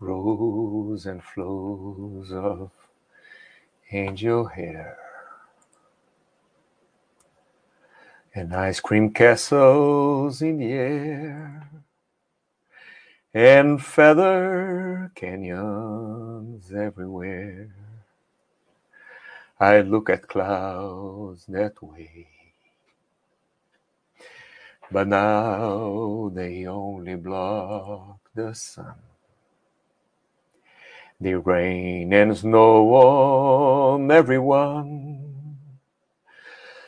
rows and flows of angel hair. And ice cream castles in the air. And feather canyons everywhere. I look at clouds that way. But now they only block the sun. They rain and snow on everyone.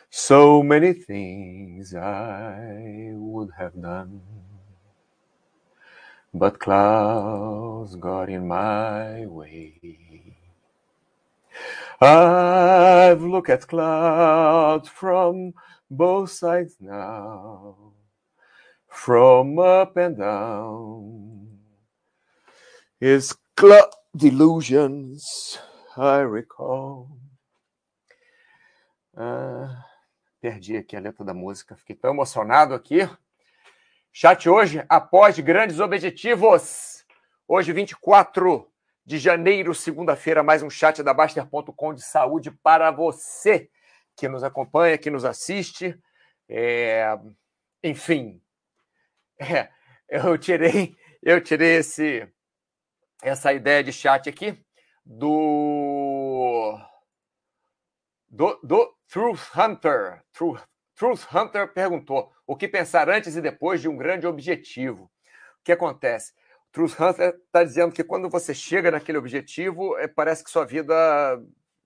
So many things I would have done. But clouds got in my way. I've looked at clouds from both sides now, from up and down. It's cloud delusions I recall. Ah, perdi aqui a letra da música, fiquei tão emocionado aqui. Chat hoje, após grandes objetivos. Hoje, 24 de janeiro, segunda-feira, mais um chat da Baster.com de saúde para você que nos acompanha, que nos assiste. É, enfim, é, eu tirei, eu tirei esse, essa ideia de chat aqui do do, do Truth Hunter. Truth, Truth Hunter perguntou o que pensar antes e depois de um grande objetivo. O que acontece? Truth Hunter está dizendo que quando você chega naquele objetivo, é, parece que sua vida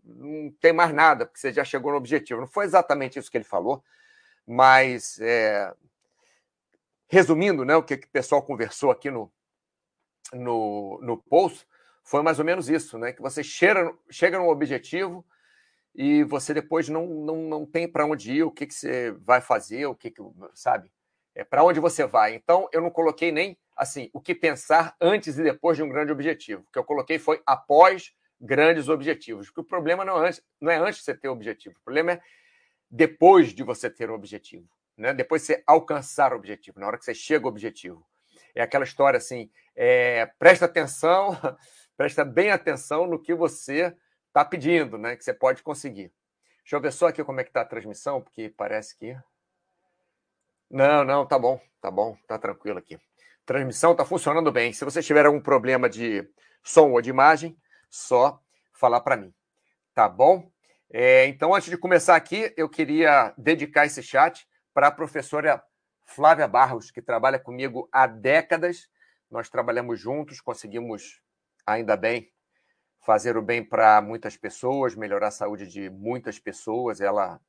não tem mais nada, porque você já chegou no objetivo. Não foi exatamente isso que ele falou, mas é, resumindo né, o que, que o pessoal conversou aqui no, no, no foi mais ou menos isso, né? Que você chega, chega no objetivo e você depois não, não, não tem para onde ir, o que, que você vai fazer, o que, que sabe? É para onde você vai. Então, eu não coloquei nem assim o que pensar antes e depois de um grande objetivo. O que eu coloquei foi após grandes objetivos. Porque o problema não é, antes, não é antes de você ter o objetivo, o problema é depois de você ter o objetivo. Né? Depois de você alcançar o objetivo, na hora que você chega ao objetivo. É aquela história assim: é, presta atenção, presta bem atenção no que você está pedindo, né? Que você pode conseguir. Deixa eu ver só aqui como é que está a transmissão, porque parece que. Não, não, tá bom, tá bom, tá tranquilo aqui. Transmissão está funcionando bem. Se você tiver algum problema de som ou de imagem, só falar para mim. Tá bom? É, então, antes de começar aqui, eu queria dedicar esse chat para a professora Flávia Barros, que trabalha comigo há décadas. Nós trabalhamos juntos, conseguimos, ainda bem, fazer o bem para muitas pessoas, melhorar a saúde de muitas pessoas. Ela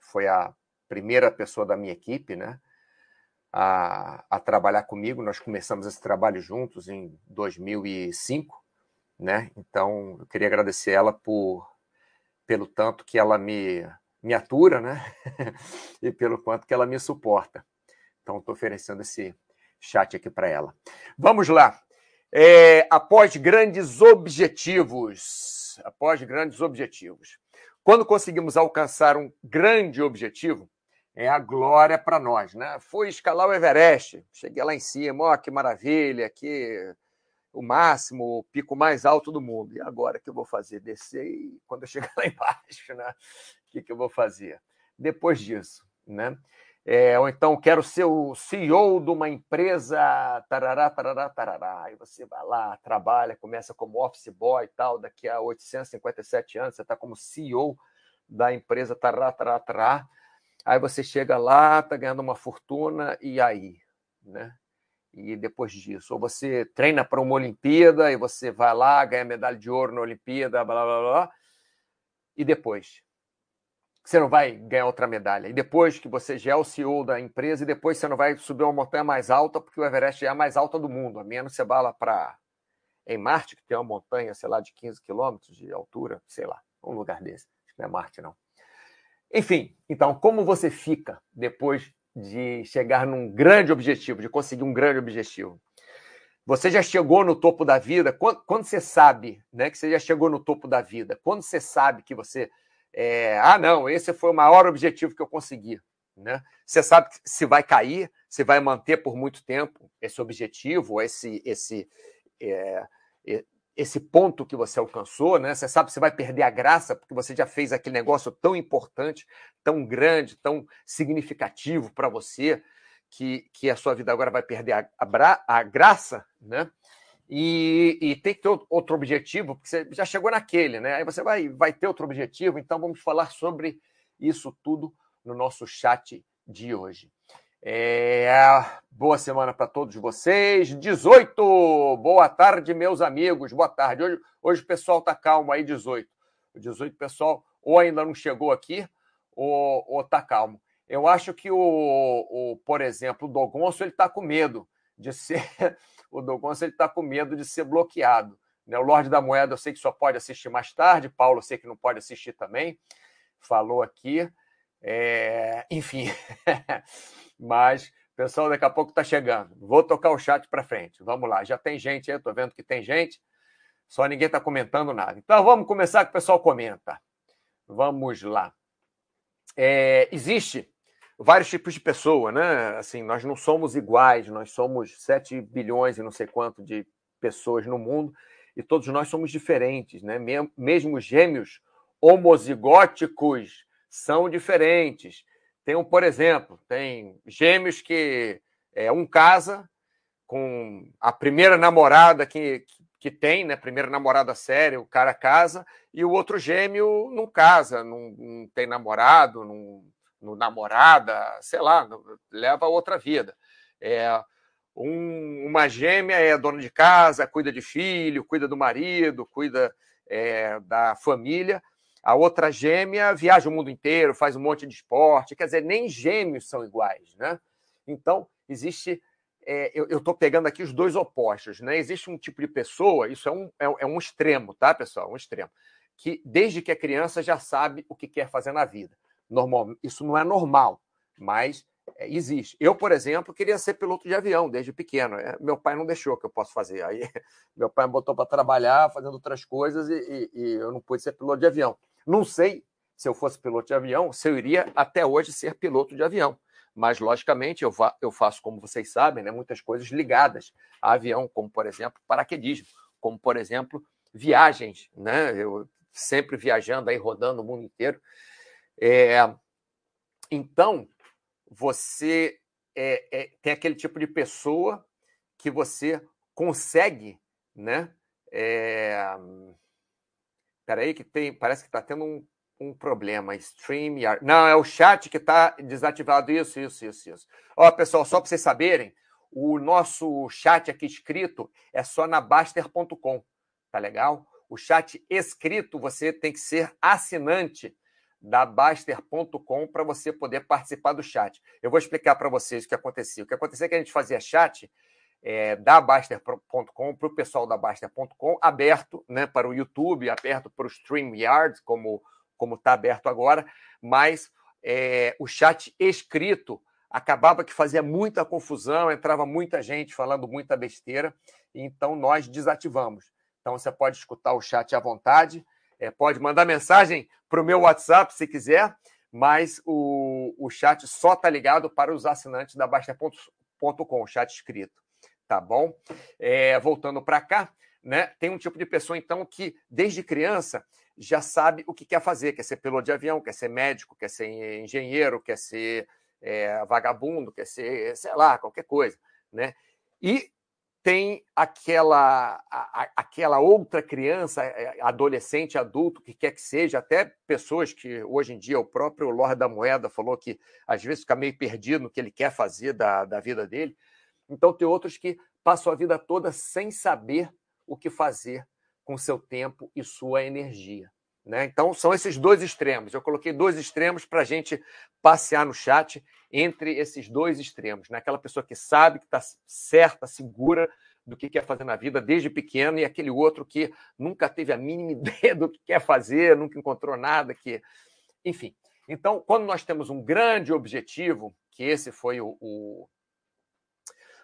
foi a primeira pessoa da minha equipe, né? A, a trabalhar comigo. Nós começamos esse trabalho juntos em 2005 né? Então, eu queria agradecer ela por pelo tanto que ela me me atura, né? e pelo quanto que ela me suporta. Então, estou oferecendo esse chat aqui para ela. Vamos lá. É, após grandes objetivos, após grandes objetivos. Quando conseguimos alcançar um grande objetivo, é a glória para nós, né? Foi escalar o Everest, cheguei lá em cima, ó, que maravilha, que o máximo, o pico mais alto do mundo. E agora que eu vou fazer? Descer e quando eu chegar lá embaixo, né? O que, que eu vou fazer? Depois disso, né? É, ou então quero ser o CEO de uma empresa, tarará, tarará, tarará. Aí você vai lá, trabalha, começa como office boy e tal, daqui a 857 anos você está como CEO da empresa, tarará, tarará, tarará. Aí você chega lá, está ganhando uma fortuna, e aí? Né? e depois disso. Ou você treina para uma Olimpíada e você vai lá, ganha medalha de ouro na Olimpíada, blá blá blá. E depois? Você não vai ganhar outra medalha. E depois que você já é o CEO da empresa, e depois você não vai subir uma montanha mais alta, porque o Everest é a mais alta do mundo, a menos você lá para. Em Marte, que tem uma montanha, sei lá, de 15 quilômetros de altura, sei lá, um lugar desse. Acho que não é Marte, não. Enfim, então, como você fica depois de chegar num grande objetivo, de conseguir um grande objetivo. Você já chegou no topo da vida? Quando, quando você sabe né, que você já chegou no topo da vida? Quando você sabe que você. É, ah, não, esse foi o maior objetivo que eu consegui. Né? Você sabe se vai cair, se vai manter por muito tempo esse objetivo, esse, esse, é, esse ponto que você alcançou, né? Você sabe que você vai perder a graça porque você já fez aquele negócio tão importante, tão grande, tão significativo para você, que, que a sua vida agora vai perder a, a, a graça, né? E, e, tem que ter outro objetivo, porque você já chegou naquele, né? Aí você vai, vai ter outro objetivo, então vamos falar sobre isso tudo no nosso chat de hoje. É, boa semana para todos vocês. 18, boa tarde, meus amigos. Boa tarde. Hoje, hoje o pessoal tá calmo aí, 18. O 18, pessoal, ou ainda não chegou aqui, ou, ou tá calmo. Eu acho que o, o por exemplo, o Dogonço, ele tá com medo de ser. O Dogonço, ele tá com medo de ser bloqueado. Né? O Lorde da Moeda, eu sei que só pode assistir mais tarde. Paulo, eu sei que não pode assistir também. Falou aqui. É, enfim. Mas pessoal daqui a pouco está chegando. Vou tocar o chat para frente. Vamos lá. Já tem gente aí, estou vendo que tem gente. Só ninguém está comentando nada. Então vamos começar que o pessoal comenta. Vamos lá. É, existe vários tipos de pessoa, né? Assim, nós não somos iguais, nós somos 7 bilhões e não sei quanto de pessoas no mundo, e todos nós somos diferentes, né? Mesmo gêmeos homozigóticos são diferentes. Tem um, por exemplo, tem gêmeos que é, um casa com a primeira namorada que, que tem, né? Primeira namorada séria, o cara casa, e o outro gêmeo não casa, não, não tem namorado, não, não namorada, sei lá, leva outra vida. É, um, uma gêmea é dona de casa, cuida de filho, cuida do marido, cuida é, da família, a outra gêmea viaja o mundo inteiro, faz um monte de esporte. Quer dizer, nem gêmeos são iguais, né? Então, existe. É, eu estou pegando aqui os dois opostos, né? Existe um tipo de pessoa, isso é um, é, é um extremo, tá, pessoal? Um extremo. Que desde que é criança já sabe o que quer fazer na vida. Normal, isso não é normal, mas é, existe. Eu, por exemplo, queria ser piloto de avião desde pequeno. É, meu pai não deixou que eu possa fazer. Aí meu pai me botou para trabalhar, fazendo outras coisas, e, e, e eu não pude ser piloto de avião. Não sei se eu fosse piloto de avião, se eu iria até hoje ser piloto de avião. Mas, logicamente, eu, eu faço, como vocês sabem, né, muitas coisas ligadas a avião, como, por exemplo, paraquedismo, como, por exemplo, viagens. Né? Eu sempre viajando aí, rodando o mundo inteiro. É, então, você é, é, tem aquele tipo de pessoa que você consegue, né? É, Peraí, que tem. Parece que está tendo um, um problema. StreamYard. Não, é o chat que está desativado. Isso, isso, isso, isso. Ó, pessoal, só para vocês saberem, o nosso chat aqui escrito é só na Baster.com. Tá legal? O chat escrito, você tem que ser assinante da Baster.com para você poder participar do chat. Eu vou explicar para vocês o que acontecia. O que acontecia é que a gente fazia chat é, da Baster.com para o pessoal da Baster.com, aberto né, para o YouTube, aberto para o StreamYard, como como está aberto agora, mas é, o chat escrito acabava que fazia muita confusão, entrava muita gente falando muita besteira, então nós desativamos. Então você pode escutar o chat à vontade, é, pode mandar mensagem para o meu WhatsApp se quiser, mas o, o chat só está ligado para os assinantes da Baster.com, o chat escrito tá bom? É, voltando para cá, né? Tem um tipo de pessoa, então, que desde criança já sabe o que quer fazer, quer ser piloto de avião, quer ser médico, quer ser engenheiro, quer ser é, vagabundo, quer ser, sei lá, qualquer coisa, né? E tem aquela, a, aquela outra criança, é, adolescente, adulto, que quer que seja, até pessoas que hoje em dia o próprio Lorde da Moeda falou que às vezes fica meio perdido no que ele quer fazer da, da vida dele, então, tem outros que passam a vida toda sem saber o que fazer com seu tempo e sua energia. Né? Então, são esses dois extremos. Eu coloquei dois extremos para a gente passear no chat entre esses dois extremos. Né? Aquela pessoa que sabe que está certa, segura do que quer fazer na vida desde pequeno, e aquele outro que nunca teve a mínima ideia do que quer fazer, nunca encontrou nada que. Enfim. Então, quando nós temos um grande objetivo, que esse foi o, o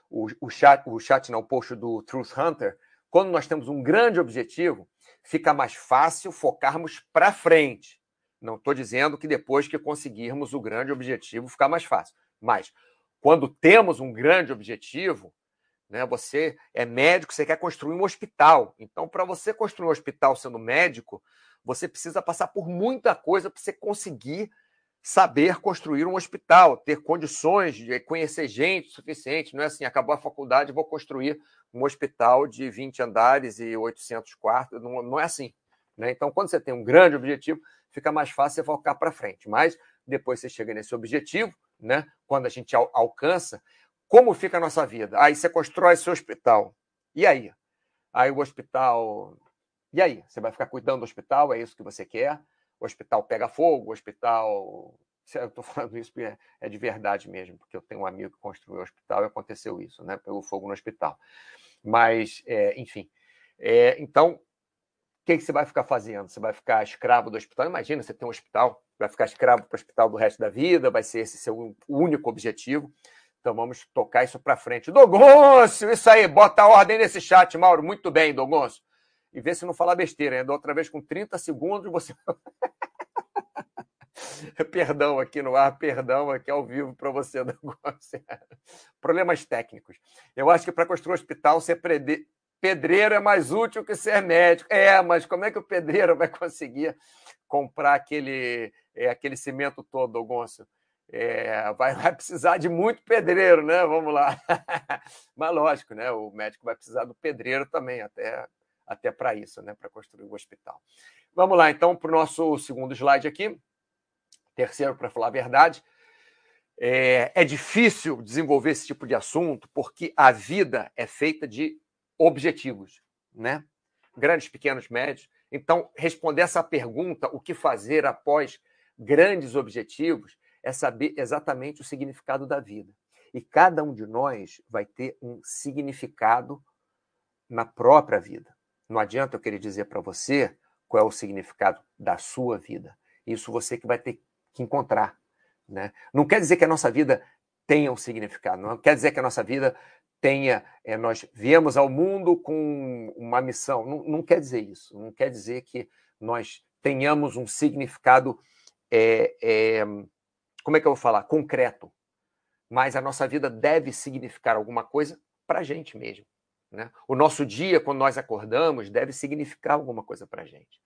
o, o, chat, o chat, não, o post do Truth Hunter, quando nós temos um grande objetivo, fica mais fácil focarmos para frente. Não estou dizendo que depois que conseguirmos o grande objetivo ficar mais fácil. Mas quando temos um grande objetivo, Né? Você é médico, você quer construir um hospital. Então, para você construir um hospital sendo médico, você precisa passar por muita coisa para você conseguir saber construir um hospital, ter condições de conhecer gente suficiente. Não é assim, acabou a faculdade, vou construir um hospital de 20 andares e 800 quartos. Não, não é assim. Né? Então, quando você tem um grande objetivo, fica mais fácil você focar para frente. Mas depois você chega nesse objetivo, né? quando a gente al alcança, como fica a nossa vida? Aí você constrói seu hospital. E aí? Aí o hospital. E aí? Você vai ficar cuidando do hospital? É isso que você quer? O hospital pega fogo, o hospital. Eu estou falando isso porque é de verdade mesmo, porque eu tenho um amigo que construiu o hospital e aconteceu isso, né? Pegou fogo no hospital. Mas, é, enfim. É, então, o que, que você vai ficar fazendo? Você vai ficar escravo do hospital? Imagina, você tem um hospital, vai ficar escravo para o hospital do resto da vida, vai ser esse seu único objetivo. Então vamos tocar isso para frente. Dogoncio, isso aí, bota a ordem nesse chat, Mauro. Muito bem, Dogoncio. E vê se não falar besteira, ainda outra vez com 30 segundos você. perdão aqui no ar, perdão aqui ao vivo para você. Problemas técnicos. Eu acho que para construir um hospital, você pedreiro é mais útil que ser médico. É, mas como é que o pedreiro vai conseguir comprar aquele, é, aquele cimento todo, Gonçalo? É, vai, vai, precisar de muito pedreiro, né? Vamos lá. mas lógico, né? O médico vai precisar do pedreiro também, até, até para isso, né? Para construir o hospital. Vamos lá, então, para o nosso segundo slide aqui. Terceiro, para falar a verdade. É, é difícil desenvolver esse tipo de assunto porque a vida é feita de objetivos, né? Grandes, pequenos, médios. Então, responder essa pergunta, o que fazer após grandes objetivos, é saber exatamente o significado da vida. E cada um de nós vai ter um significado na própria vida. Não adianta eu querer dizer para você qual é o significado da sua vida. Isso você que vai ter que encontrar. Né? Não quer dizer que a nossa vida tenha um significado, não quer dizer que a nossa vida tenha, é, nós viemos ao mundo com uma missão. Não, não, quer dizer isso. Não quer dizer que nós tenhamos um significado, é, é, como é que eu vou falar? Concreto. Mas a nossa vida deve significar alguma coisa para a gente mesmo. Né? O nosso dia, quando nós acordamos, deve significar alguma coisa para a gente.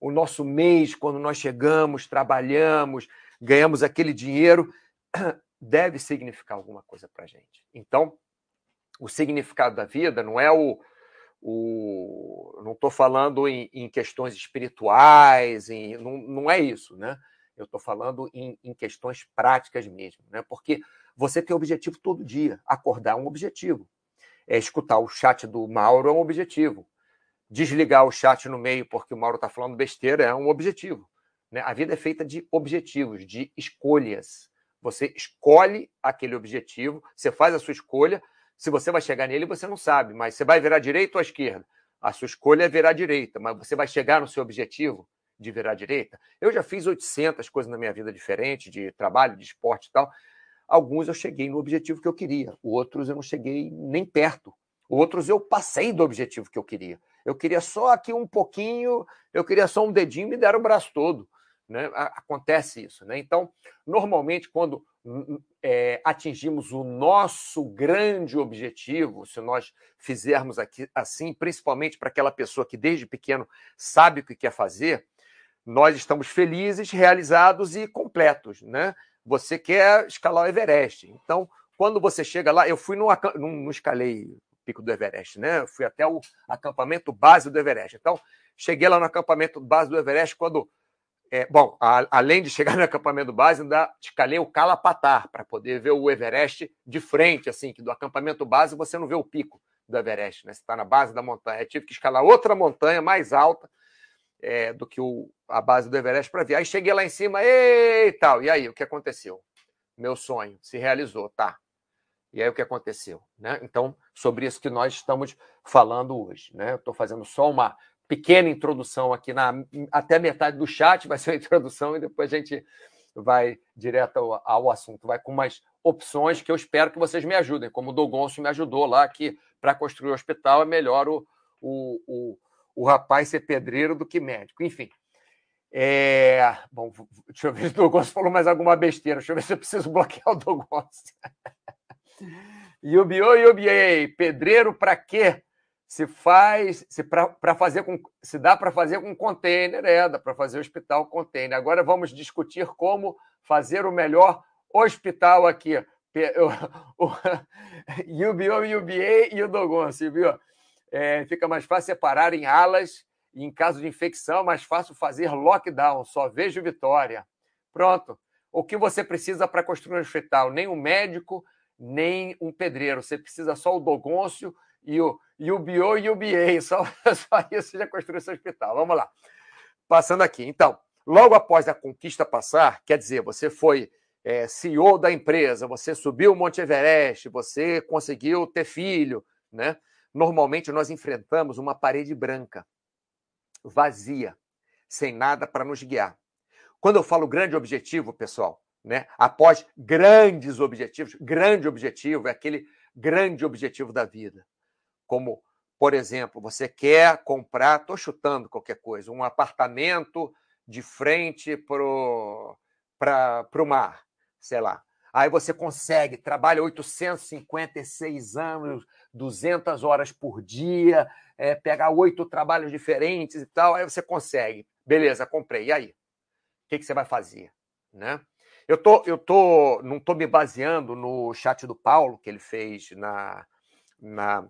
O nosso mês, quando nós chegamos, trabalhamos, ganhamos aquele dinheiro, deve significar alguma coisa para a gente. Então, o significado da vida não é o. o não estou falando em, em, questões espirituais, em, não, não é isso, né? Eu estou falando em, em, questões práticas mesmo, né? Porque você tem objetivo todo dia. Acordar é um objetivo. É escutar o chat do Mauro é um objetivo. Desligar o chat no meio porque o Mauro está falando besteira é um objetivo. Né? A vida é feita de objetivos, de escolhas. Você escolhe aquele objetivo, você faz a sua escolha, se você vai chegar nele, você não sabe, mas você vai virar direita ou esquerda? A sua escolha é virar direita, mas você vai chegar no seu objetivo de virar direita? Eu já fiz 800 coisas na minha vida diferentes, de trabalho, de esporte e tal. Alguns eu cheguei no objetivo que eu queria, outros eu não cheguei nem perto. Outros eu passei do objetivo que eu queria. Eu queria só aqui um pouquinho, eu queria só um dedinho, me deram o braço todo. Né? Acontece isso. Né? Então, normalmente, quando é, atingimos o nosso grande objetivo, se nós fizermos aqui assim, principalmente para aquela pessoa que desde pequeno sabe o que quer fazer, nós estamos felizes, realizados e completos. Né? Você quer escalar o Everest. Então, quando você chega lá, eu fui no, não, não escalei o pico do Everest, né? Eu fui até o acampamento base do Everest. Então, cheguei lá no acampamento base do Everest quando é, bom, a, além de chegar no acampamento base, ainda escalei o Calapatar para poder ver o Everest de frente, assim, que do acampamento base você não vê o pico do Everest, né? Você está na base da montanha. Eu tive que escalar outra montanha mais alta é, do que o, a base do Everest para ver. Aí cheguei lá em cima, e tal. E aí, o que aconteceu? Meu sonho se realizou, tá? E aí o que aconteceu, né? Então, sobre isso que nós estamos falando hoje, né? Estou fazendo só uma pequena introdução aqui na até metade do chat vai ser a introdução e depois a gente vai direto ao, ao assunto, vai com umas opções que eu espero que vocês me ajudem, como o Dogonço me ajudou lá, que para construir o hospital é melhor o, o, o, o rapaz ser pedreiro do que médico. Enfim. É... Bom, deixa eu ver se o Dogonço falou mais alguma besteira. Deixa eu ver se eu preciso bloquear o Dogonço. Yubiô, Yubiei, pedreiro para quê? Se faz, se para fazer com, se dá para fazer com container, é, dá para fazer hospital container. Agora vamos discutir como fazer o melhor hospital aqui. Yubiô, Yubiei e o Dogonço, viu? É, fica mais fácil separar em alas e em caso de infecção, mais fácil fazer lockdown. Só vejo vitória. Pronto. O que você precisa para construir um hospital? Nem um médico, nem um pedreiro. Você precisa só o Dogôncio e o, e o Bio e o BA. Só, só isso já construiu seu hospital. Vamos lá. Passando aqui. Então, logo após a conquista passar, quer dizer, você foi é, CEO da empresa, você subiu o Monte Everest, você conseguiu ter filho, né? Normalmente nós enfrentamos uma parede branca, vazia, sem nada para nos guiar. Quando eu falo grande objetivo, pessoal, né? Após grandes objetivos, grande objetivo é aquele grande objetivo da vida. Como, por exemplo, você quer comprar, estou chutando qualquer coisa, um apartamento de frente para o mar, sei lá. Aí você consegue, trabalha 856 anos, 200 horas por dia, é, pega oito trabalhos diferentes e tal, aí você consegue. Beleza, comprei. E aí? o que, que você vai fazer, né? Eu tô, eu tô, não estou me baseando no chat do Paulo que ele fez na, na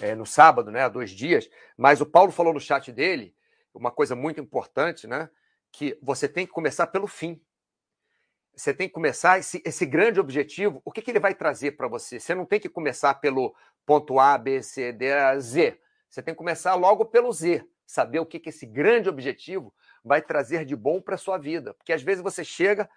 é, no sábado, né, há dois dias, mas o Paulo falou no chat dele uma coisa muito importante, né, que você tem que começar pelo fim. Você tem que começar esse, esse grande objetivo. O que, que ele vai trazer para você? Você não tem que começar pelo ponto A, B, C, D, Z. Você tem que começar logo pelo Z. Saber o que, que esse grande objetivo vai trazer de bom para a sua vida. Porque às vezes você chega,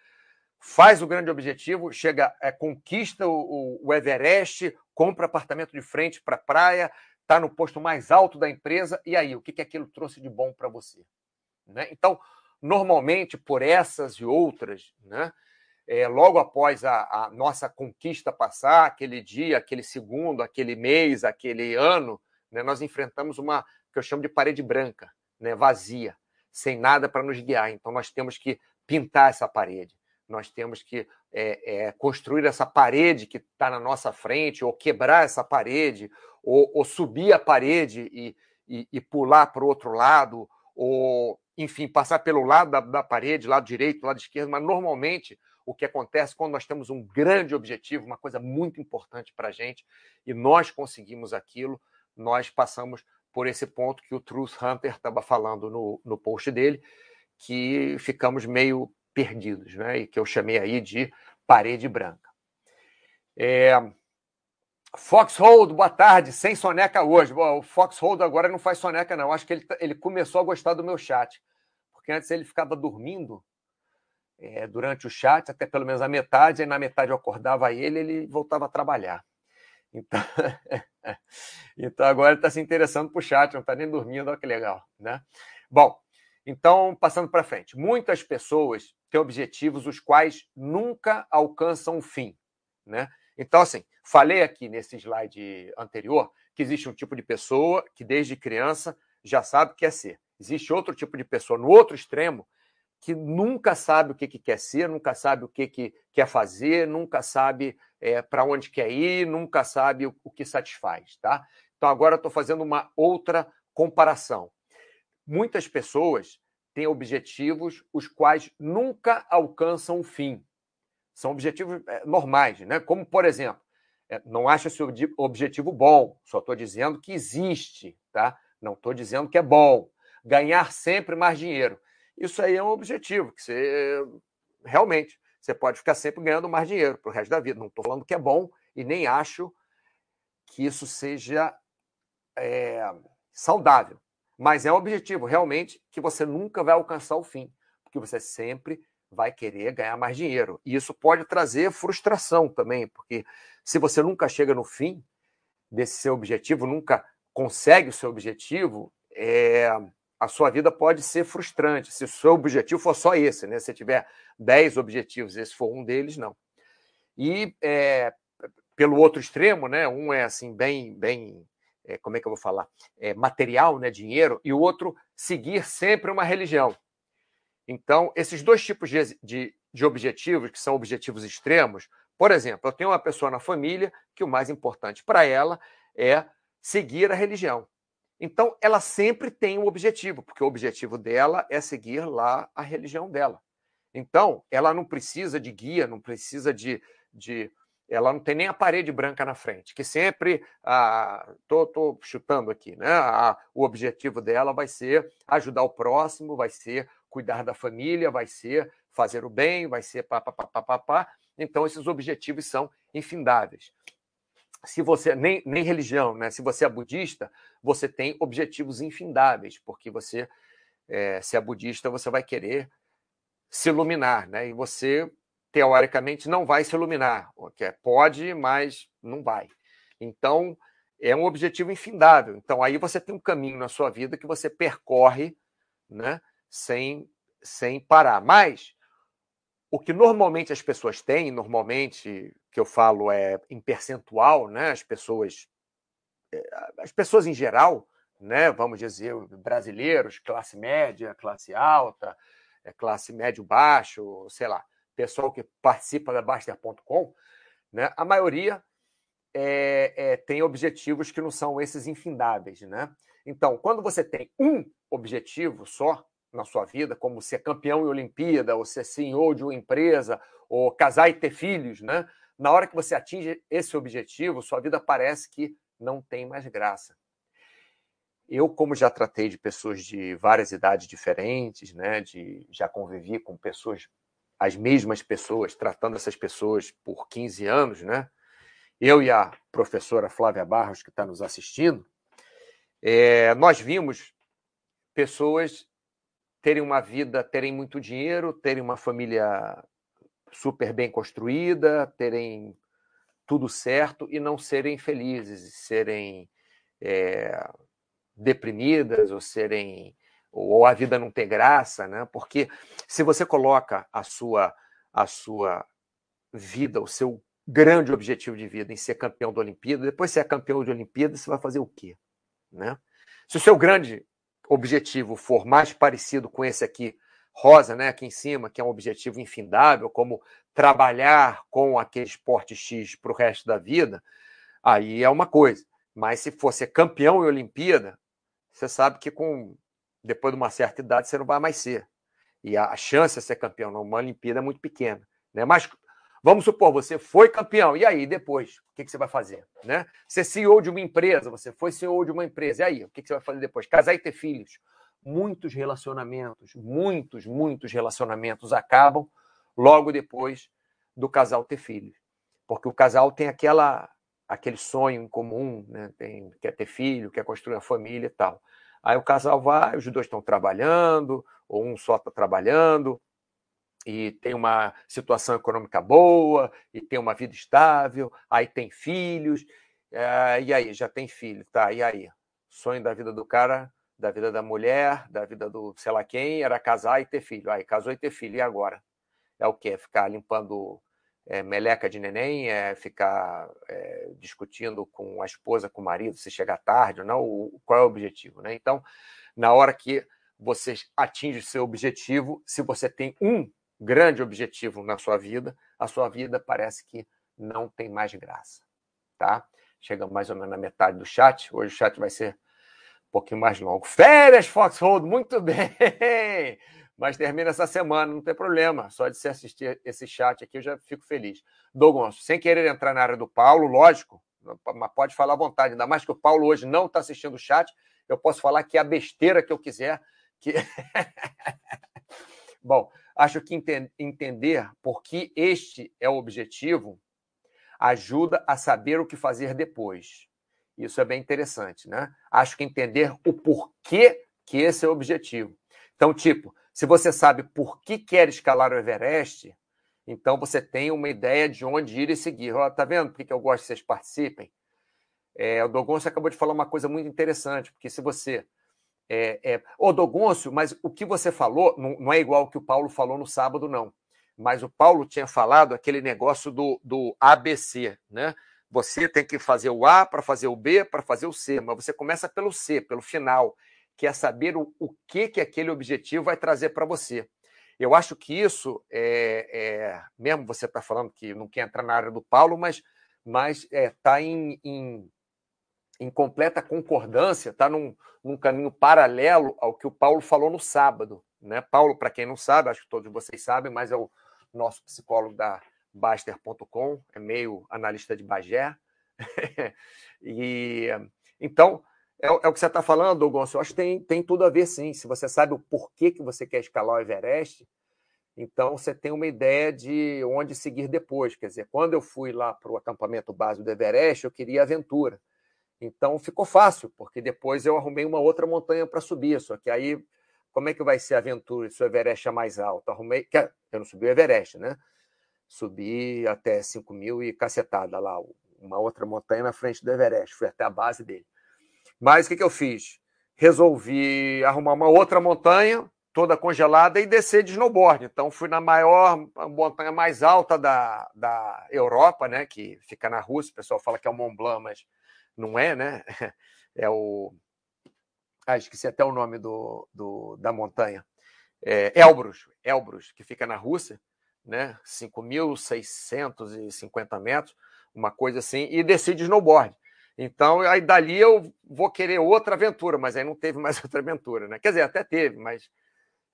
faz o grande objetivo, chega, é, conquista o, o Everest, compra apartamento de frente para a praia, está no posto mais alto da empresa, e aí, o que, que aquilo trouxe de bom para você? Né? Então, normalmente, por essas e outras, né, é, logo após a, a, nossa conquista passar, aquele dia, aquele segundo, aquele mês, aquele ano, né, nós enfrentamos uma que eu chamo de parede branca, né, vazia sem nada para nos guiar. Então, nós temos que pintar essa parede, nós temos que é, é, construir essa parede que está na nossa frente, ou quebrar essa parede, ou, ou subir a parede e, e, e pular para o outro lado, ou, enfim, passar pelo lado da, da parede, lado direito, lado esquerdo. Mas, normalmente, o que acontece quando nós temos um grande objetivo, uma coisa muito importante para a gente, e nós conseguimos aquilo, nós passamos por esse ponto que o Truth Hunter estava falando no, no post dele, que ficamos meio perdidos, né? E que eu chamei aí de parede branca. É... Foxhold, boa tarde, sem soneca hoje. Bom, o Foxhold agora não faz soneca, não. Acho que ele, tá, ele começou a gostar do meu chat. Porque antes ele ficava dormindo é, durante o chat, até pelo menos a metade, aí na metade eu acordava ele ele voltava a trabalhar. Então, então agora ele está se interessando por chat, não está nem dormindo, olha que legal, né? Bom, então passando para frente, muitas pessoas têm objetivos os quais nunca alcançam o fim, né? Então assim, falei aqui nesse slide anterior que existe um tipo de pessoa que desde criança já sabe o que quer ser. Existe outro tipo de pessoa no outro extremo que nunca sabe o que, que quer ser, nunca sabe o que, que quer fazer, nunca sabe é, para onde quer ir, nunca sabe o, o que satisfaz, tá? Então agora estou fazendo uma outra comparação. Muitas pessoas têm objetivos os quais nunca alcançam o fim. São objetivos é, normais, né? Como por exemplo, é, não acho esse objetivo bom, só estou dizendo que existe, tá? Não estou dizendo que é bom. Ganhar sempre mais dinheiro. Isso aí é um objetivo que você realmente você pode ficar sempre ganhando mais dinheiro para o resto da vida. Não estou falando que é bom e nem acho que isso seja é, saudável. Mas é um objetivo, realmente, que você nunca vai alcançar o fim, porque você sempre vai querer ganhar mais dinheiro. E isso pode trazer frustração também, porque se você nunca chega no fim desse seu objetivo, nunca consegue o seu objetivo, é, a sua vida pode ser frustrante. Se o seu objetivo for só esse, né? Se tiver 10 objetivos, esse for um deles, não. E é, pelo outro extremo, né? Um é assim, bem, bem, é, como é que eu vou falar? É, material, né? Dinheiro, e o outro, seguir sempre uma religião. Então, esses dois tipos de, de, de objetivos, que são objetivos extremos, Por exemplo, eu tenho uma pessoa na família que o mais importante para ela é seguir a religião. Então, ela sempre tem um objetivo, porque o objetivo dela é seguir lá a religião dela. Então, ela não precisa de guia, não precisa de. de ela não tem nem a parede branca na frente, que sempre. Ah, tô, tô chutando aqui, né? Ah, o objetivo dela vai ser ajudar o próximo, vai ser cuidar da família, vai ser fazer o bem, vai ser pá, pá, pá, pá, pá, pá. Então, esses objetivos são infindáveis se você nem, nem religião, né? Se você é budista, você tem objetivos infindáveis, porque você, é, se é budista, você vai querer se iluminar, né? E você teoricamente não vai se iluminar, que é, pode, mas não vai. Então é um objetivo infindável. Então aí você tem um caminho na sua vida que você percorre, né? Sem sem parar. Mas o que normalmente as pessoas têm, normalmente que eu falo é em percentual, né? As pessoas, eh, as pessoas em geral, né? Vamos dizer brasileiros, classe média, classe alta, eh, classe médio baixo, sei lá, pessoal que participa da Baster.com, né? A maioria é, é, tem objetivos que não são esses infindáveis, né? Então, quando você tem um objetivo só, na sua vida, como ser campeão em Olimpíada, ou ser CEO de uma empresa, ou casar e ter filhos, né? Na hora que você atinge esse objetivo, sua vida parece que não tem mais graça. Eu, como já tratei de pessoas de várias idades diferentes, né, de já convivi com pessoas, as mesmas pessoas, tratando essas pessoas por 15 anos, né? Eu e a professora Flávia Barros, que está nos assistindo, é, nós vimos pessoas terem uma vida, terem muito dinheiro, terem uma família super bem construída, terem tudo certo e não serem felizes, serem é, deprimidas ou serem ou a vida não ter graça, né? Porque se você coloca a sua a sua vida, o seu grande objetivo de vida em ser campeão da Olimpíada, depois você é campeão de Olimpíada, você vai fazer o quê, né? Se o seu grande objetivo for mais parecido com esse aqui, rosa, né, aqui em cima, que é um objetivo infindável, como trabalhar com aquele esporte X para o resto da vida, aí é uma coisa. Mas se for ser campeão em Olimpíada, você sabe que com depois de uma certa idade você não vai mais ser. E a chance de ser campeão numa Olimpíada é muito pequena. Né? Mas Vamos supor, você foi campeão, e aí depois? O que, que você vai fazer? Né? Você é CEO de uma empresa, você foi CEO de uma empresa, e aí? O que, que você vai fazer depois? Casar e ter filhos. Muitos relacionamentos, muitos, muitos relacionamentos acabam logo depois do casal ter filhos. Porque o casal tem aquela, aquele sonho em comum, né? tem, quer ter filho, quer construir uma família e tal. Aí o casal vai, os dois estão trabalhando, ou um só está trabalhando, e tem uma situação econômica boa, e tem uma vida estável, aí tem filhos, é, e aí, já tem filho, tá? E aí? Sonho da vida do cara, da vida da mulher, da vida do sei lá quem, era casar e ter filho. Aí casou e ter filho, e agora? É o quê? Ficar limpando é, meleca de neném, é ficar é, discutindo com a esposa, com o marido, se chegar tarde ou não, o, qual é o objetivo, né? Então, na hora que você atinge o seu objetivo, se você tem um grande objetivo na sua vida, a sua vida parece que não tem mais graça, tá? Chegamos mais ou menos na metade do chat. Hoje o chat vai ser um pouquinho mais longo. Férias, Foxhold, muito bem! Mas termina essa semana, não tem problema. Só de você assistir esse chat aqui, eu já fico feliz. Dogonço, sem querer entrar na área do Paulo, lógico, mas pode falar à vontade. Ainda mais que o Paulo hoje não está assistindo o chat, eu posso falar que é a besteira que eu quiser. Que... Bom, Acho que entender por que este é o objetivo ajuda a saber o que fazer depois. Isso é bem interessante, né? Acho que entender o porquê que esse é o objetivo. Então, tipo, se você sabe por que quer escalar o Everest, então você tem uma ideia de onde ir e seguir. Ó, tá vendo por que eu gosto que vocês participem? É, o Dogonço acabou de falar uma coisa muito interessante, porque se você é, é, Ô, Dogoncio, mas o que você falou não, não, é igual ao que o Paulo falou no sábado, não. Mas o Paulo tinha falado aquele negócio do, do ABC, né? Você tem que fazer o A para fazer o B para fazer o C, mas você começa pelo C, pelo final, que é saber o, o que, que aquele objetivo vai trazer para você. Eu acho que isso é, é mesmo você está falando que não quer entrar na área do Paulo, mas mas está é, tá em, em, em, completa concordância, está num, num, caminho paralelo ao que o Paulo falou no sábado. Né? Paulo, para quem não sabe, acho que todos vocês sabem, mas é o nosso psicólogo da Baster.com, é meio analista de Bagé. e então é, é, o que você está falando, Gonçalo. Eu acho que tem, tem tudo a ver, sim. Se você sabe o porquê que você quer escalar o Everest, então você tem uma ideia de onde seguir depois. Quer dizer, quando eu fui lá para o acampamento base do Everest, eu queria aventura. Então ficou fácil, porque depois eu arrumei uma outra montanha para subir. Só que aí, como é que vai ser a aventura se o Everest é mais alto? Arrumei. Eu não subi o Everest, né? Subi até 5 mil e cacetada lá, uma outra montanha na frente do Everest. Fui até a base dele. Mas o que, que eu fiz? Resolvi arrumar uma outra montanha, toda congelada, e descer de snowboard. Então, fui na maior montanha mais alta da, da Europa, né? Que fica na Rússia. O pessoal fala que é o Mont Blanc, mas não é, né? É o. Ah, esqueci até o nome do, do da montanha. É Elbrus, Elbrus, que fica na Rússia, né? 5.650 metros, uma coisa assim, e desci de snowboard. Então, aí dali eu vou querer outra aventura, mas aí não teve mais outra aventura, né? Quer dizer, até teve, mas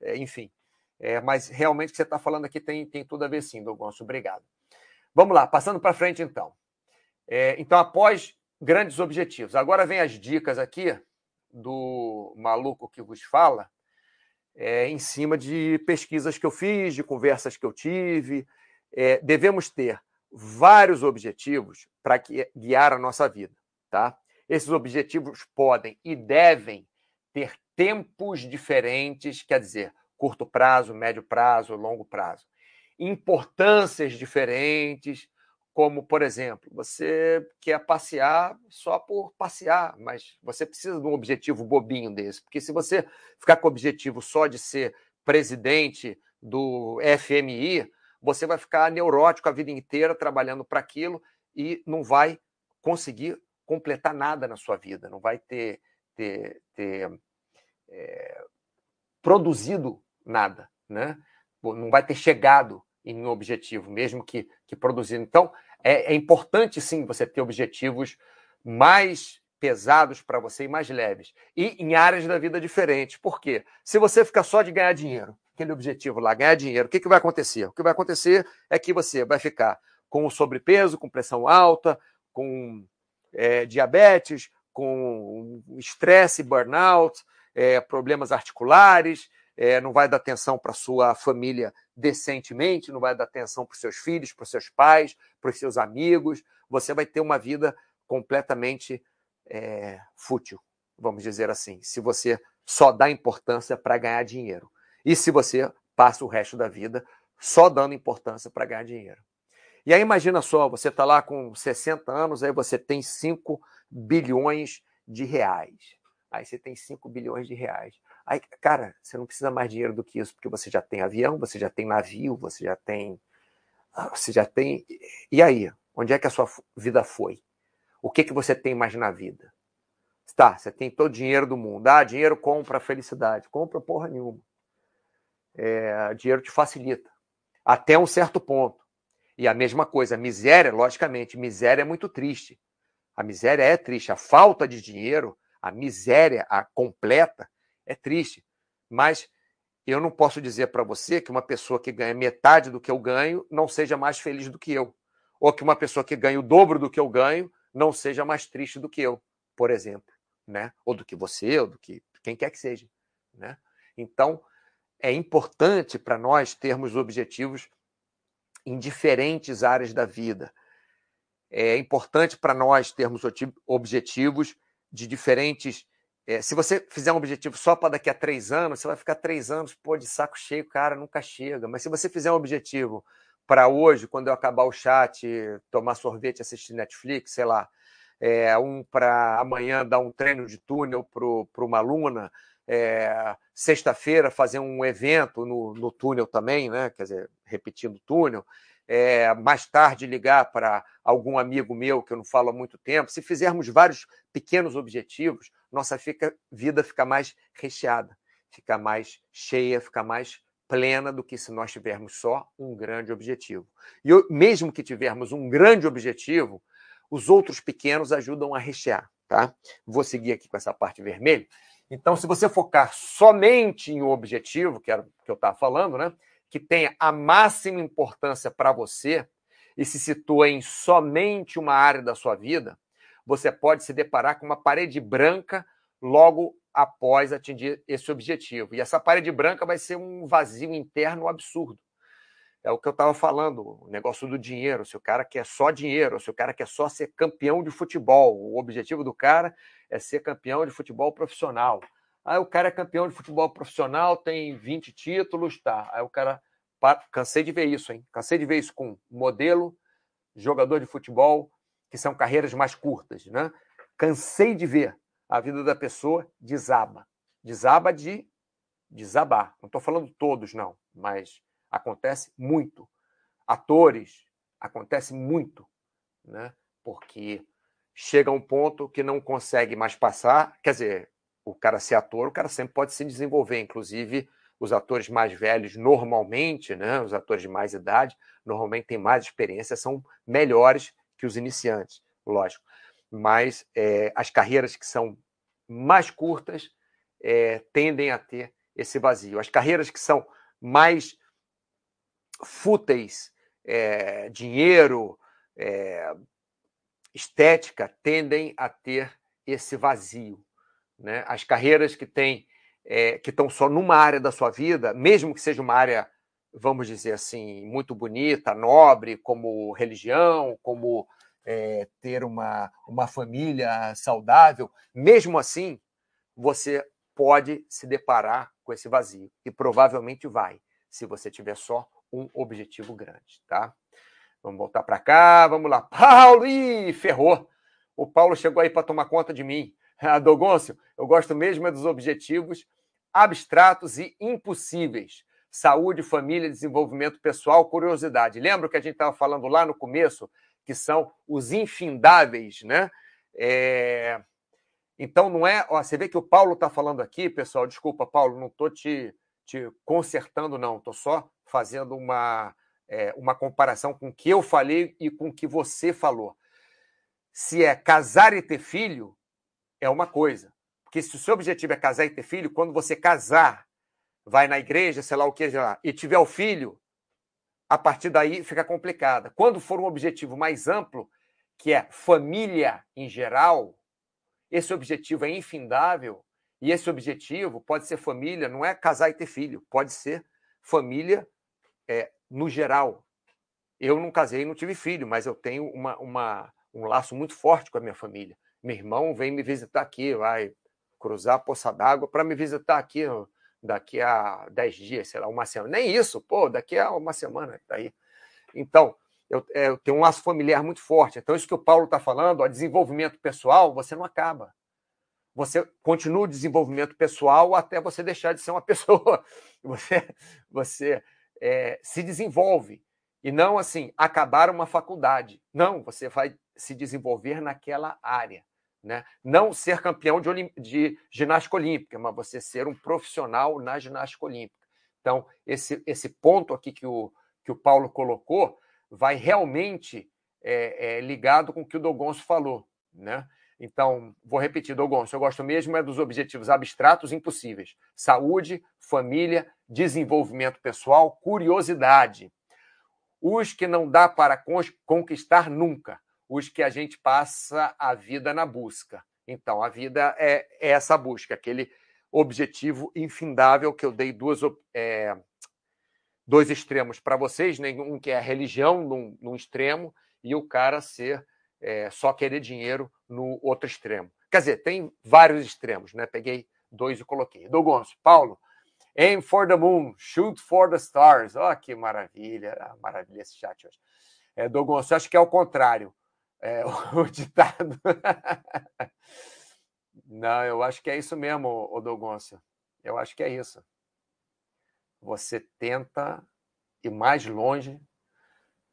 é, enfim. É, mas realmente o que você está falando aqui tem, tem tudo a ver sim, Dogonço. Obrigado. Vamos lá, passando para frente então. É, então, após grandes objetivos, agora vem as dicas aqui do maluco que vos fala, é, em cima de pesquisas que eu fiz, de conversas que eu tive. É, devemos ter vários objetivos para guiar a nossa vida. Tá? Esses objetivos podem e devem ter tempos diferentes, quer dizer, curto prazo, médio prazo, longo prazo. Importâncias diferentes, como, por exemplo, você quer passear só por passear, mas você precisa de um objetivo bobinho desse, porque se você ficar com o objetivo só de ser presidente do FMI, você vai ficar neurótico a vida inteira trabalhando para aquilo e não vai conseguir completar nada na sua vida, não vai ter, ter, ter é, produzido nada, né? não vai ter chegado em um objetivo, mesmo que, que produzindo. Então, é, é importante sim você ter objetivos mais pesados para você e mais leves. E em áreas da vida diferentes. Por quê? Se você ficar só de ganhar dinheiro, aquele objetivo lá, ganhar dinheiro, o que, que vai acontecer? O que vai acontecer é que você vai ficar com sobrepeso, com pressão alta, com é, diabetes, com estresse, burnout, é, problemas articulares, é, não vai dar atenção para sua família decentemente, não vai dar atenção para os seus filhos, para os seus pais, para os seus amigos. Você vai ter uma vida completamente é, fútil, vamos dizer assim, se você só dá importância para ganhar dinheiro. E se você passa o resto da vida só dando importância para ganhar dinheiro. E aí imagina só, você está lá com 60 anos, aí você tem 5 bilhões de reais. Aí você tem 5 bilhões de reais. Aí, cara, você não precisa mais dinheiro do que isso, porque você já tem avião, você já tem navio, você já tem. Ah, você já tem. E aí? Onde é que a sua vida foi? O que, que você tem mais na vida? Tá, você tem todo o dinheiro do mundo. Ah, dinheiro compra felicidade. Compra porra nenhuma. É, dinheiro te facilita. Até um certo ponto. E a mesma coisa, miséria, logicamente, miséria é muito triste. A miséria é triste. A falta de dinheiro, a miséria a completa, é triste. Mas eu não posso dizer para você que uma pessoa que ganha metade do que eu ganho não seja mais feliz do que eu. Ou que uma pessoa que ganha o dobro do que eu ganho não seja mais triste do que eu, por exemplo. Né? Ou do que você, ou do que quem quer que seja. Né? Então, é importante para nós termos objetivos em diferentes áreas da vida. É importante para nós termos objetivos de diferentes. É, se você fizer um objetivo só para daqui a três anos, você vai ficar três anos, pô, de saco cheio, cara, nunca chega. Mas se você fizer um objetivo para hoje, quando eu acabar o chat, tomar sorvete, assistir Netflix, sei lá, é, um para amanhã dar um treino de túnel para uma aluna, é, sexta-feira fazer um evento no, no, túnel também, né? quer dizer, repetindo o túnel, é, mais tarde ligar para algum amigo meu que eu não falo há muito tempo. Se fizermos vários pequenos objetivos, nossa fica, vida fica mais recheada, fica mais cheia, fica mais plena do que se nós tivermos só um grande objetivo. E eu, mesmo que tivermos um grande objetivo, os outros pequenos ajudam a rechear, tá? Vou seguir aqui com essa parte vermelha. Então, se você focar somente em um objetivo, que era o que eu estava falando, né? Que tenha a máxima importância para você e se situa em somente uma área da sua vida, você pode se deparar com uma parede branca logo após atingir esse objetivo. E essa parede branca vai ser um vazio interno absurdo. É o que eu estava falando, o negócio do dinheiro. Se o cara quer só dinheiro, se o cara quer só ser campeão de futebol, o objetivo do cara é ser campeão de futebol profissional. Aí o cara é campeão de futebol profissional, tem 20 títulos, tá. Aí o cara. Cansei de ver isso, hein? Cansei de ver isso com modelo, jogador de futebol, que são carreiras mais curtas, né? Cansei de ver a vida da pessoa desaba. Desaba de desabar. Não estou falando todos, não, mas acontece muito. Atores, acontece muito, né? Porque chega um ponto que não consegue mais passar. Quer dizer, o cara ser ator, o cara sempre pode se desenvolver. Inclusive, os atores mais velhos, normalmente, né? Os atores de mais idade, normalmente têm mais experiência, são melhores que os iniciantes, lógico mas é, as carreiras que são mais curtas é, tendem a ter esse vazio. As carreiras que são mais fúteis, é, dinheiro, estética, tendem a ter esse vazio. Né? As carreiras que têm que estão só numa área da sua vida, mesmo que seja uma área, vamos dizer assim, muito bonita, nobre, como religião, como é, ter uma, uma família saudável, mesmo assim, você pode se deparar com esse vazio. E provavelmente vai, se você tiver só um objetivo grande, tá? Vamos voltar para cá, vamos lá. Paulo, ih, ferrou. O Paulo chegou aí para tomar conta de mim. Ah, Dogoncio, eu gosto mesmo é dos objetivos abstratos e impossíveis. Saúde, família, desenvolvimento pessoal, curiosidade. Lembra que a gente estava falando lá no começo que são os infindáveis, né? É... Então não é. Ó, você vê que o Paulo está falando aqui, pessoal. Desculpa, Paulo, não estou te, te consertando, não. Estou só fazendo uma, é, uma comparação com o que eu falei e com o que você falou. Se é casar e ter filho, é uma coisa. Porque se o seu objetivo é casar e ter filho, quando você casar, vai na igreja, sei lá o que, lá, e tiver o filho, a partir daí fica complicada. Quando for um objetivo mais amplo, que é família em geral, esse objetivo é infindável e esse objetivo pode ser família, não é casar e ter filho, pode ser família é, no geral. Eu não casei e não tive filho, mas eu tenho uma, uma, um laço muito forte com a minha família. Meu irmão vem me visitar aqui, vai cruzar a poça d'água para me visitar aqui daqui a 10 dias, sei lá, uma semana. Nem isso, pô, daqui a uma semana tá aí. Então, eu, é, eu, tenho um laço familiar muito forte. Então, isso que o Paulo está falando, o desenvolvimento pessoal, você não acaba. Você continua o desenvolvimento pessoal até você deixar de ser uma pessoa. Você, você é, se desenvolve. E não assim, acabar uma faculdade. Não, você vai se desenvolver naquela área. Né? Não ser campeão de, de, ginástica olímpica, mas você ser um profissional na ginástica olímpica. Então, esse, esse ponto aqui que o, que o Paulo colocou vai realmente é, é, ligado com o que o Dogonço falou. Né? Então, vou repetir, Dogonço, eu gosto mesmo é dos objetivos abstratos impossíveis. Saúde, família, desenvolvimento pessoal, curiosidade. Os que não dá para conquistar nunca os que a gente passa a vida na busca. Então, a vida é, é essa busca, aquele objetivo infindável que eu dei duas, é, dois extremos para vocês, né? um que é a religião num, num extremo e o cara ser é, só querer dinheiro no outro extremo. Quer dizer, tem vários extremos, né? Peguei dois e coloquei. Dogonço, Paulo, aim for the moon, shoot for the stars. Oh, que maravilha, maravilha esse chat hoje. É, Dogonço, acho que é o contrário é, o ditado. Não, eu acho que é isso mesmo, Odogoncio. Eu acho que é isso. Você tenta ir mais longe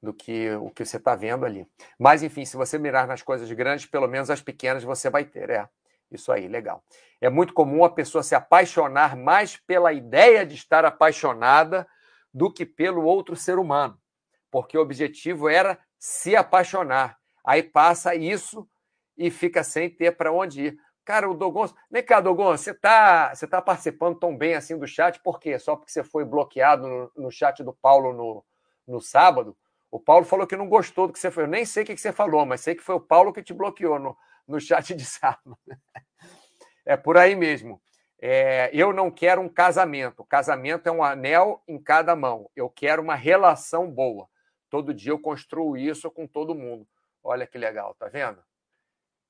do que o que você está vendo ali. Mas, enfim, se você mirar nas coisas grandes, pelo menos as pequenas você vai ter. É. Isso aí, legal. É muito comum a pessoa se apaixonar mais pela ideia de estar apaixonada do que pelo outro ser humano, porque o objetivo era se apaixonar. Aí passa isso e fica sem ter para onde ir. Cara, o Dogon. Vem cá, Dogon, você está você tá participando tão bem assim do chat, por quê? Só porque você foi bloqueado no, no chat do Paulo no, no sábado? O Paulo falou que não gostou do que você foi. Eu nem sei o que você falou, mas sei que foi o Paulo que te bloqueou no, no chat de sábado. É por aí mesmo. É, eu não quero um casamento. Casamento é um anel em cada mão. Eu quero uma relação boa. Todo dia eu construo isso com todo mundo. Olha que legal, tá vendo?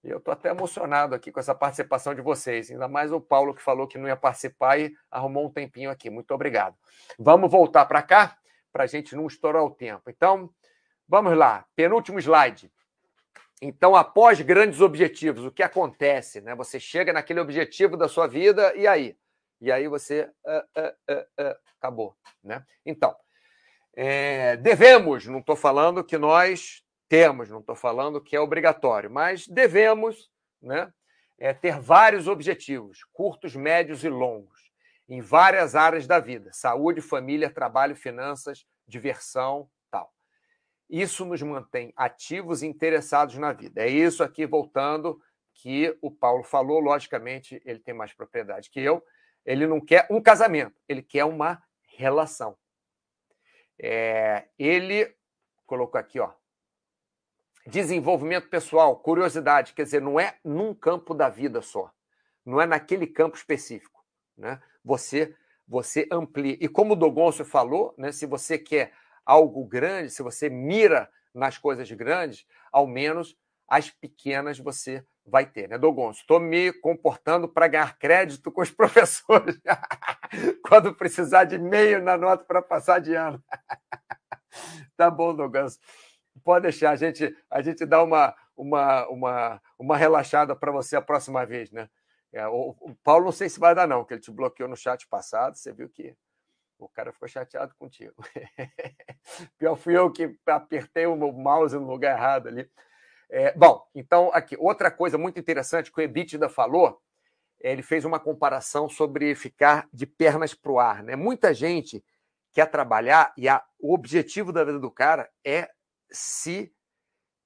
Eu estou até emocionado aqui com essa participação de vocês. Ainda mais o Paulo que falou que não ia participar e arrumou um tempinho aqui. Muito obrigado. Vamos voltar para cá para a gente não estourar o tempo. Então, vamos lá. Penúltimo slide. Então, após grandes objetivos, o que acontece? Né? Você chega naquele objetivo da sua vida e aí? E aí você uh, uh, uh, acabou. Né? Então, é, devemos, não estou falando que nós temos, não estou falando que é obrigatório, mas devemos né, é, ter vários objetivos, curtos, médios e longos, em várias áreas da vida: saúde, família, trabalho, finanças, diversão, isso nos mantém ativos e interessados na vida. É isso aqui, voltando, que o Paulo falou. Logicamente, ele tem mais propriedade que eu. Ele não quer um casamento, ele quer uma relação. É, ele colocou aqui, ó. Desenvolvimento pessoal, curiosidade, quer dizer, não é num campo da vida só, não é naquele campo específico, né? Você você amplia. E como o Dogoncio falou, né, se você quer algo grande, se você mira nas coisas grandes, ao menos as pequenas você vai ter, né, Dogonço? Estou me comportando para ganhar crédito com os professores quando precisar de meio na nota para passar de ano. tá bom, Dogonço. Pode deixar, a gente, a gente dá uma, uma, uma, uma relaxada para você a próxima vez, né? É, o, o Paulo não sei se vai dar, não, que ele te bloqueou no chat passado, você viu que o cara ficou chateado contigo. Pior fui eu que apertei o meu mouse no lugar errado ali. É, bom, então aqui, outra coisa muito interessante que o Ebitda falou, ele fez uma comparação sobre ficar de pernas para o ar. Né? Muita gente quer trabalhar e a, o objetivo da vida do cara é se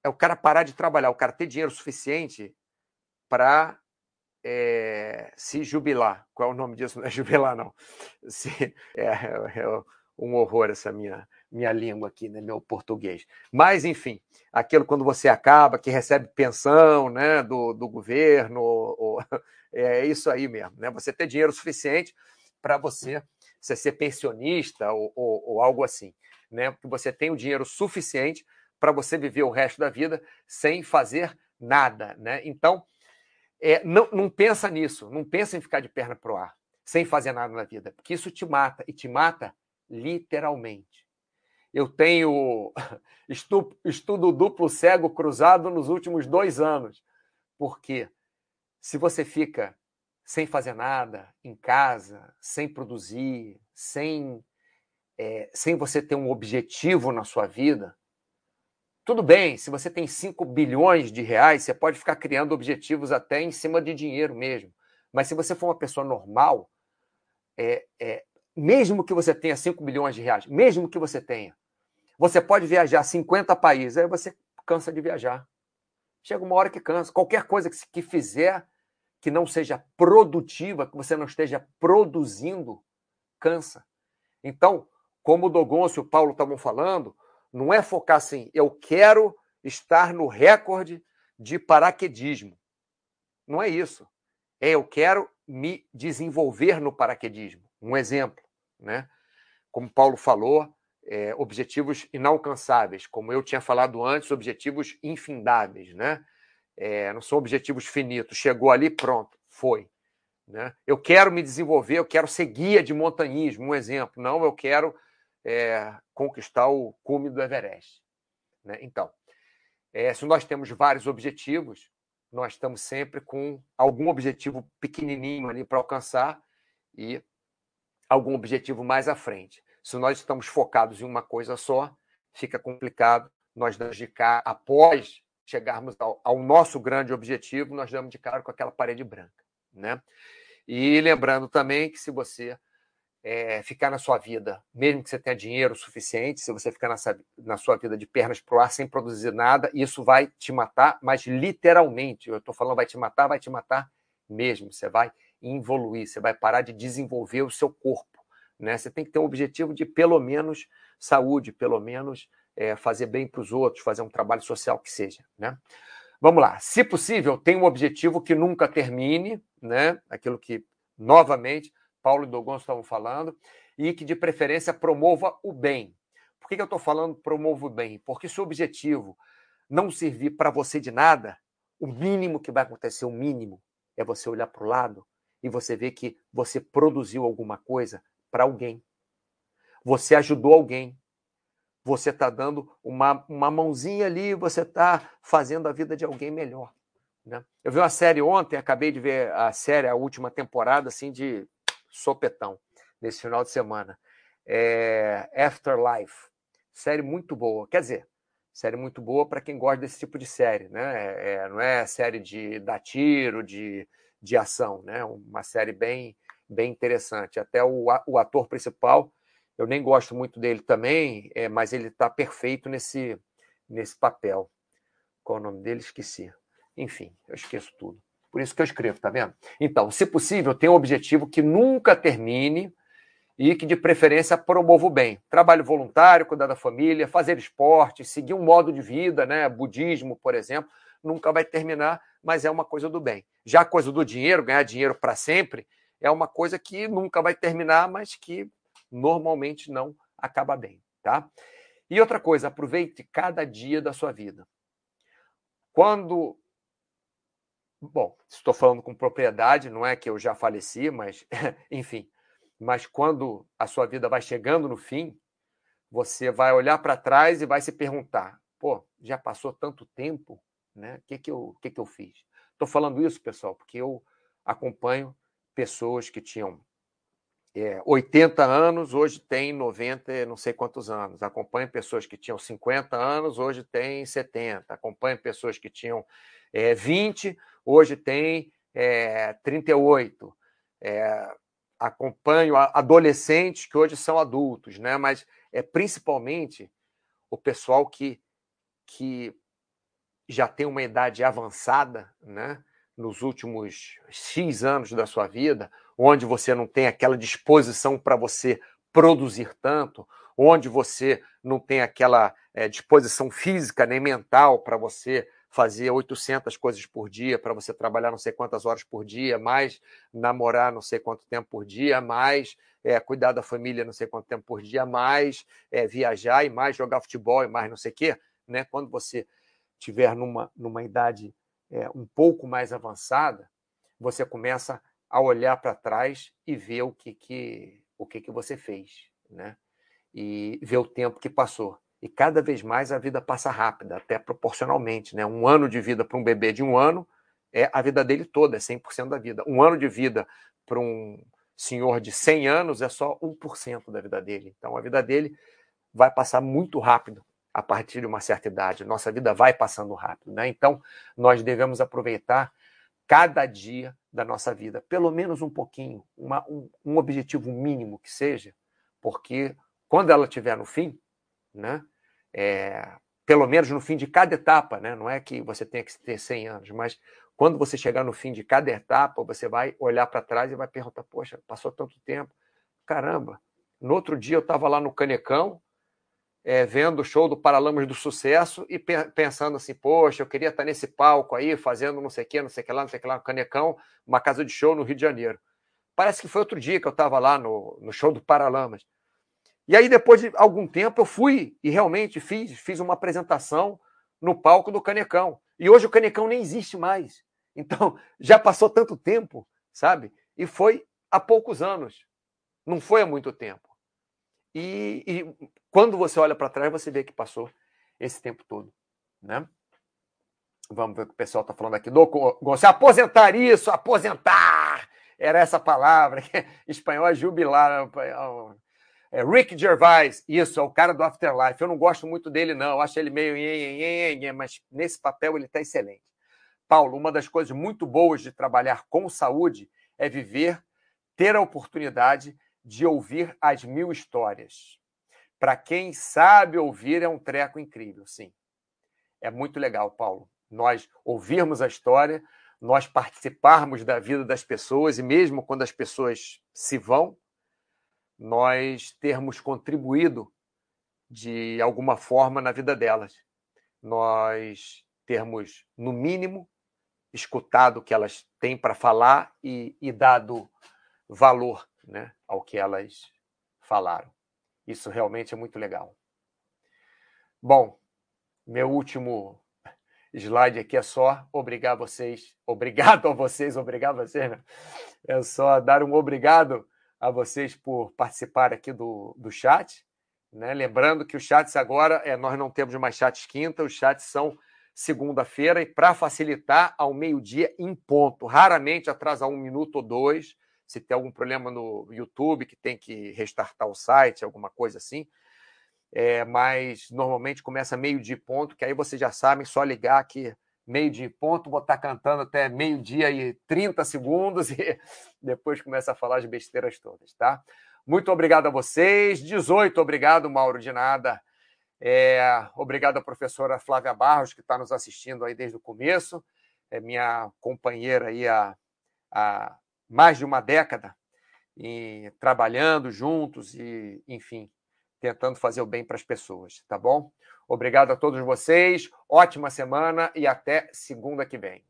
é o cara parar de trabalhar, o cara ter dinheiro suficiente para é, se jubilar. Qual é o nome disso? Não é jubilar, não. Se, é, é um horror essa minha, minha língua aqui, né? meu português. Mas, enfim, aquilo quando você acaba, que recebe pensão né? do, do governo, ou, é isso aí mesmo. Né? Você ter dinheiro suficiente para você, ser pensionista ou, ou, ou algo assim. Né? Que você tem o dinheiro suficiente para você viver o resto da vida sem fazer nada. Né? Então, é, não, não pensa nisso, não pensa em ficar de perna para o ar, sem fazer nada na vida, porque isso te mata, e te mata literalmente. Eu tenho estudo, estudo duplo cego cruzado nos últimos dois anos, porque se você fica sem fazer nada, em casa, sem produzir, sem, é, sem você ter um objetivo na sua vida, tudo bem, se você tem 5 bilhões de reais, você pode ficar criando objetivos até em cima de dinheiro mesmo. Mas se você for uma pessoa normal, é, é, mesmo que você tenha 5 bilhões de reais, mesmo que você tenha, você pode viajar 50 países, aí você cansa de viajar. Chega uma hora que cansa. Qualquer coisa que, que fizer que não seja produtiva, que você não esteja produzindo, cansa. Então, como o Dogoncio e o Paulo estavam falando, não é focar assim, eu quero estar no recorde de paraquedismo. Não é isso. É eu quero me desenvolver no paraquedismo. Um exemplo, né? Como Paulo falou, é, objetivos inalcançáveis, como eu tinha falado antes, objetivos infindáveis, né? É, não são objetivos finitos. Chegou ali, pronto, foi. Né? Eu quero me desenvolver, eu quero ser guia de montanhismo, um exemplo. Não, eu quero é, conquistar o cume do Everest. Né? Então, é, se nós temos vários objetivos, nós estamos sempre com algum objetivo pequenininho ali para alcançar e algum objetivo mais à frente. Se nós estamos focados em uma coisa só, fica complicado nós dedicar após chegarmos ao, ao, nosso grande objetivo, nós damos de cara com aquela parede branca, né? E lembrando também que se você é, ficar na sua vida, mesmo que você tenha dinheiro suficiente, se você ficar nessa, na sua vida de pernas para o ar sem produzir nada, isso vai te matar, mas literalmente, eu estou falando vai te matar, vai te matar mesmo. Você vai evoluir, você vai parar de desenvolver o seu corpo. Né? Você tem que ter um objetivo de pelo menos saúde, pelo menos é, fazer bem para os outros, fazer um trabalho social que seja. Né? Vamos lá. Se possível, tem um objetivo que nunca termine, né? aquilo que, novamente, Paulo e Dogon estavam falando, e que de preferência promova o bem. Por que, que eu estou falando promova o bem? Porque se o objetivo não servir para você de nada, o mínimo que vai acontecer, o mínimo, é você olhar para o lado e você ver que você produziu alguma coisa para alguém. Você ajudou alguém. Você está dando uma, uma mãozinha ali, você está fazendo a vida de alguém melhor. Né? Eu vi uma série ontem, acabei de ver a série, a última temporada, assim, de sopetão nesse final de semana. É Afterlife. Série muito boa. Quer dizer, série muito boa para quem gosta desse tipo de série, né? É, é, não é série de dar tiro, de, de ação, né? Uma série bem, bem interessante. Até o, o ator principal, eu nem gosto muito dele também, é, mas ele está perfeito nesse, nesse papel. Qual o nome dele? Esqueci. Enfim, eu esqueço tudo. Por isso que eu escrevo, tá vendo? Então, se possível, tenha um objetivo que nunca termine e que, de preferência, promova o bem. Trabalho voluntário, cuidar da família, fazer esporte, seguir um modo de vida, né? Budismo, por exemplo, nunca vai terminar, mas é uma coisa do bem. Já a coisa do dinheiro, ganhar dinheiro para sempre, é uma coisa que nunca vai terminar, mas que normalmente não acaba bem, tá? E outra coisa, aproveite cada dia da sua vida. Quando Bom, estou falando com propriedade, não é que eu já faleci, mas, enfim. Mas quando a sua vida vai chegando no fim, você vai olhar para trás e vai se perguntar: pô, já passou tanto tempo, né? O que, que, eu, que, que eu fiz? Estou falando isso, pessoal, porque eu acompanho pessoas que tinham é, 80 anos, hoje tem 90, não sei quantos anos. Acompanho pessoas que tinham 50 anos, hoje tem 70. Acompanho pessoas que tinham é, 20, hoje tem é, 38. É, acompanho adolescentes que hoje são adultos, né? mas é principalmente o pessoal que, que já tem uma idade avançada, né? nos últimos X anos da sua vida, onde você não tem aquela disposição para você produzir tanto, onde você não tem aquela é, disposição física nem mental para você fazer 800 coisas por dia, para você trabalhar não sei quantas horas por dia, mais namorar não sei quanto tempo por dia, mais é, cuidar da família não sei quanto tempo por dia, mais é, viajar e mais jogar futebol e mais não sei o quê. Né? Quando você tiver numa, numa idade um pouco mais avançada, você começa a olhar para trás e ver o que, que, o que, que você fez, né? E ver o tempo que passou. E cada vez mais a vida passa rápida, até proporcionalmente. Né? Um ano de vida para um bebê de um ano é a vida dele toda, é 100% da vida. Um ano de vida para um senhor de 100 anos é só 1% da vida dele. Então a vida dele vai passar muito rápido a partir de uma certa idade. Nossa vida vai passando rápido. Né? Então nós devemos aproveitar cada dia da nossa vida, pelo menos um pouquinho, uma, um, um objetivo mínimo que seja, porque quando ela estiver no fim, né? É, pelo menos no fim de cada etapa, né? Não é que você tenha que ter 100 anos, mas quando você chegar no fim de cada etapa, você vai olhar para trás e vai perguntar: poxa, passou tanto tempo, caramba. No outro dia eu estava lá no Canecão, é, vendo o show do Paralamas do Sucesso e pe pensando assim: poxa, eu queria estar nesse palco aí, fazendo não sei o que, não sei o que lá, não sei o que lá, no Canecão, uma casa de show no Rio de Janeiro. Parece que foi outro dia que eu estava lá no, no show do Paralamas. E aí, depois de algum tempo, eu fui e realmente fiz, fiz uma apresentação no palco do Canecão. E hoje o Canecão nem existe mais. Então, já passou tanto tempo, sabe? E foi há poucos anos. Não foi há muito tempo. E, e quando você olha para trás, você vê que passou esse tempo todo, né? Vamos ver o que o pessoal está falando aqui. Do, se aposentar isso, aposentar! Era essa palavra. Espanhol é jubilar. É, Rick Gervais, isso, é o cara do Afterlife. Eu não gosto muito dele, não. Eu acho ele meio. Mas nesse papel ele está excelente. Paulo, uma das coisas muito boas de trabalhar com saúde é viver, ter a oportunidade de ouvir as mil histórias. Para quem sabe ouvir, é um treco incrível, sim. É muito legal, Paulo. Nós ouvirmos a história, nós participarmos da vida das pessoas e mesmo quando as pessoas se vão, nós termos contribuído de alguma forma na vida delas. Nós termos, no mínimo, escutado o que elas têm para falar e, e, dado valor né, ao que elas falaram. Isso realmente é muito legal. Bom, meu último slide aqui é só obrigar vocês, obrigado a vocês, obrigado a vocês, né? é só dar um obrigado a vocês por participar aqui do, do chat. Né? Lembrando que os chats agora, é, nós não temos mais chats quinta, os chats são segunda-feira e para facilitar ao meio-dia em ponto. Raramente atrasa um minuto ou dois. Se tem algum problema no YouTube que tem que restartar o site, alguma coisa assim. É, mas normalmente começa meio-dia ponto, que aí vocês já sabem, só ligar que meio-dia ponto, vou estar cantando até meio-dia e 30 segundos e depois começa a falar as besteiras todas, tá? Muito obrigado a vocês. 18, obrigado, Mauro, de nada. É, obrigado à professora Flávia Barros, que está nos assistindo aí desde o começo. É minha companheira aí há, há mais de uma década, e, trabalhando juntos e, enfim, tentando fazer o bem para as pessoas, tá bom? Obrigado a todos vocês, ótima semana e até segunda que vem.